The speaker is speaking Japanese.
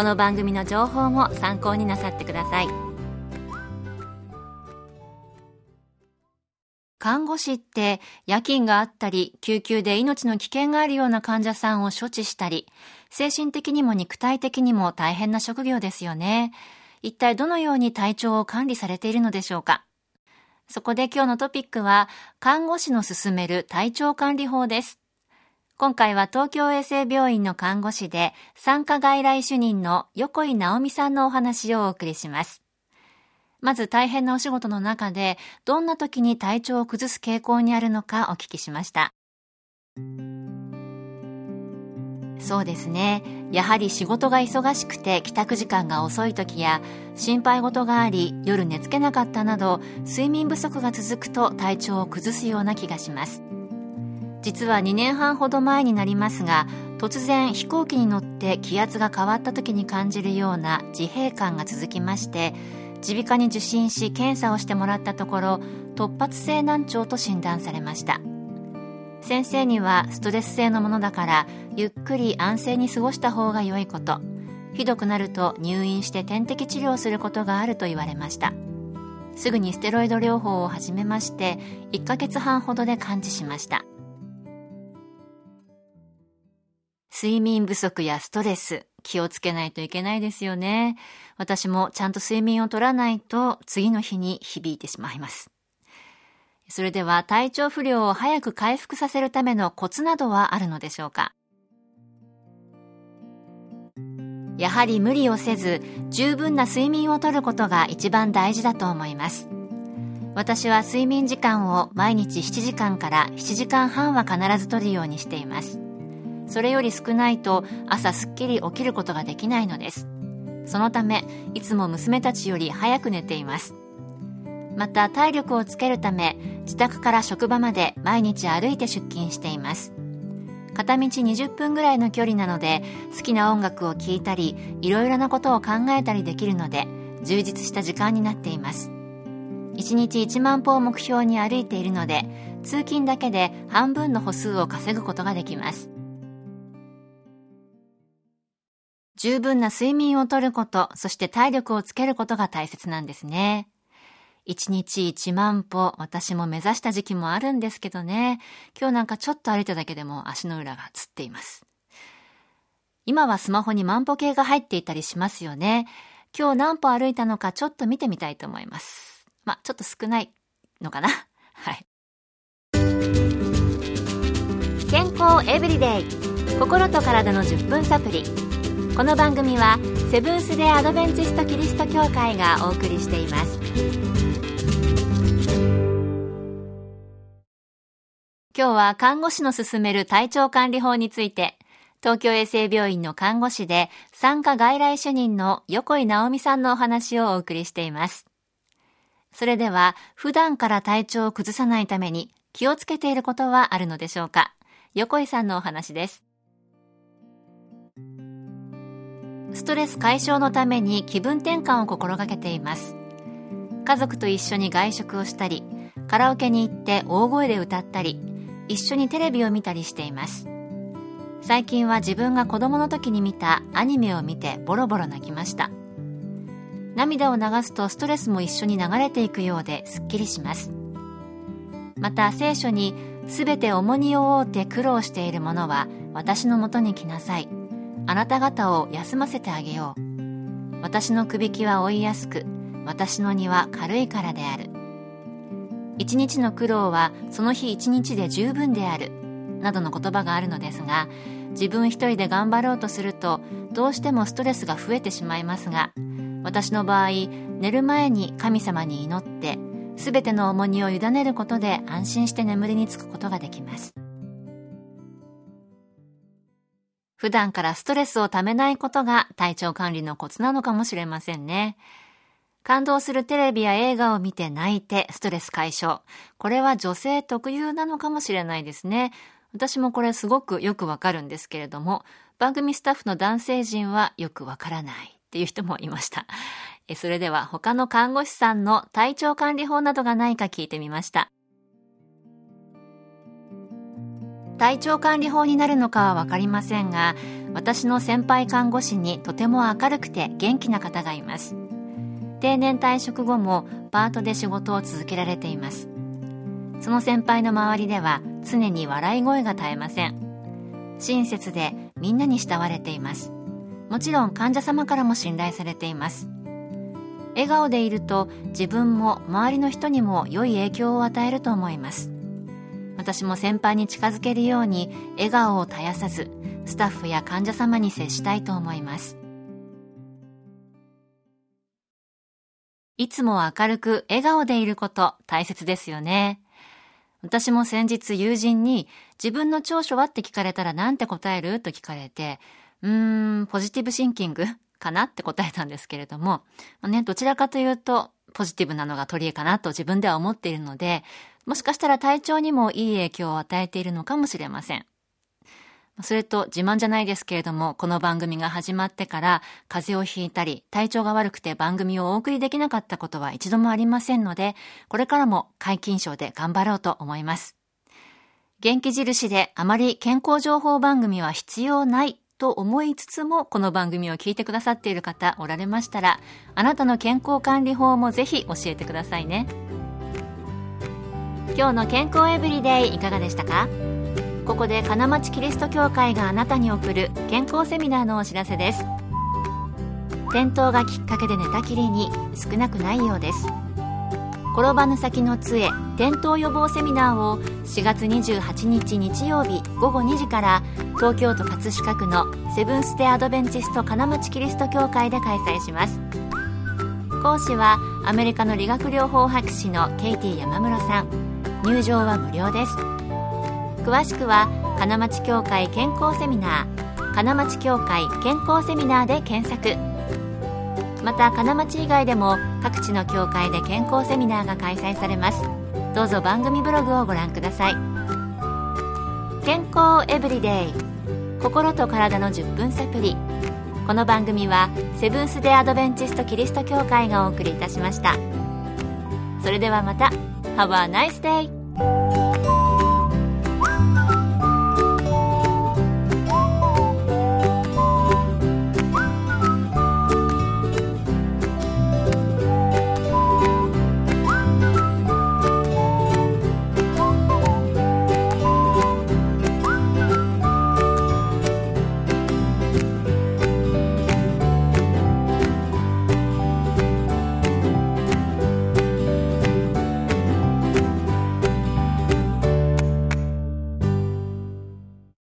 この番組の情報も参考になさってください。看護師って夜勤があったり救急で命の危険があるような患者さんを処置したり精神的にも肉体的にも大変な職業ですよね。一体どのように体調を管理されているのでしょうか？そこで今日のトピックは、看護師の勧める体調管理法です。今回は東京衛生病院の看護師で、産科外来主任の横井直美さんのお話をお送りします。まず大変なお仕事の中で、どんな時に体調を崩す傾向にあるのかお聞きしました。そうですね。やはり仕事が忙しくて帰宅時間が遅い時や、心配事があり夜寝つけなかったなど、睡眠不足が続くと体調を崩すような気がします。実は2年半ほど前になりますが、突然飛行機に乗って気圧が変わった時に感じるような自閉感が続きまして、耳鼻科に受診し検査をしてもらったところ、突発性難聴と診断されました。先生にはストレス性のものだからゆっくり安静に過ごした方が良いこと。ひどくなると入院して点滴治療することがあると言われました。すぐにステロイド療法を始めまして1ヶ月半ほどで完治しました。睡眠不足やストレス気をつけないといけないですよね。私もちゃんと睡眠をとらないと次の日に響いてしまいます。それでは体調不良を早く回復させるためのコツなどはあるのでしょうか？やはり無理をせず十分な睡眠をとることが一番大事だと思います。私は睡眠時間を毎日7時間から7時間半は必ずとるようにしています。それより少ないと朝すっきり起きることができないのです。そのためいつも娘たちより早く寝ています。また体力をつけるため自宅から職場まで毎日歩いて出勤しています。片道20分ぐらいの距離なので好きな音楽を聴いたりいろいろなことを考えたりできるので充実した時間になっています。1日1万歩を目標に歩いているので通勤だけで半分の歩数を稼ぐことができます。十分な睡眠をとることそして体力をつけることが大切なんですね1日1万歩、私も目指した時期もあるんですけどね。今日なんかちょっと歩いただけでも足の裏がつっています。今はスマホに万歩計が入っていたりしますよね。今日何歩歩いたのかちょっと見てみたいと思います。まあ、ちょっと少ないのかな。はい。健康エブリデイ心と体の10分サプリこの番組はセブンス・デ・アドベンチスト・キリスト教会がお送りしています今日は看護師の勧める体調管理法について、東京衛生病院の看護師で産科外来主任の横井直美さんのお話をお送りしています。それでは、普段から体調を崩さないために気をつけていることはあるのでしょうか？横井さんのお話です。ストレス解消のために気分転換を心がけています。家族と一緒に外食をしたり、カラオケに行って大声で歌ったり、一緒にテレビを見たりしています。最近は自分が子供の時に見たアニメを見てボロボロ泣きました。涙を流すとストレスも一緒に流れていくようですっきりします。また聖書に全て重荷を負うて苦労している者は私のもとに来なさい。あなた方を休ませてあげよう。私のくびきは追いやすく私の荷は軽いからである。一日の苦労はその日一日で十分であるなどの言葉があるのですが自分一人で頑張ろうとするとどうしてもストレスが増えてしまいますが私の場合寝る前に神様に祈って全ての重荷を委ねることで安心して眠りにつくことができます。普段からストレスをためないことが体調管理のコツなのかもしれませんね。感動するテレビや映画を見て泣いてストレス解消。これは女性特有なのかもしれないですね。私もこれすごくよくわかるんですけれども番組スタッフの男性陣はよくわからないっていう人もいました。それでは他の看護師さんの体調管理法などがないか聞いてみました。体調管理法になるのかはわかりませんが、私の先輩看護師にとても明るくて元気な方がいます。定年退職後もパートで仕事を続けられています。その先輩の周りでは常に笑い声が絶えません。親切でみんなに慕われています。もちろん患者様からも信頼されています。笑顔でいると自分も周りの人にも良い影響を与えると思います私も先輩に近づけるように笑顔を絶やさずスタッフや患者様に接したいと思います。いつも明るく笑顔でいること大切ですよね。私も先日友人に自分の長所は？って聞かれたら何て答える？と聞かれてうーん、ポジティブシンキング？かな？って答えたんですけれども、ね、どちらかというと、ポジティブなのが取り柄かな？と自分では思っているので、もしかしたら体調にもいい影響を与えているのかもしれません。それと自慢じゃないですけれども、この番組が始まってから風邪をひいたり、体調が悪くて番組をお送りできなかったことは一度もありませんので、これからも皆勤賞で頑張ろうと思います。元気印であまり健康情報番組は必要ないと思いつつもこの番組を聞いてくださっている方おられましたらあなたの健康管理法もぜひ教えてくださいね今日の健康エブリデイいかがでしたか？ここで金町キリスト教会があなたに送る健康セミナーのお知らせです。転倒がきっかけで寝たきりに少なくないようです。転ばぬ先の杖転倒予防セミナーを4月28日日曜日午後2時から東京都葛飾区のセブンス・テ・アドベンチスト金町キリスト教会で開催します。講師はアメリカの理学療法博士のケイティ山室さん。入場は無料です。詳しくは金町教会健康セミナー金町教会健康セミナーで検索。また金町以外でも各地の教会で健康セミナーが開催されます。どうぞ番組ブログをご覧ください。健康エブリデイ心と体の10分サプリこの番組はセブンス・デ・アドベンチスト・キリスト教会がお送りいたしました。それではまた。Have a nice day!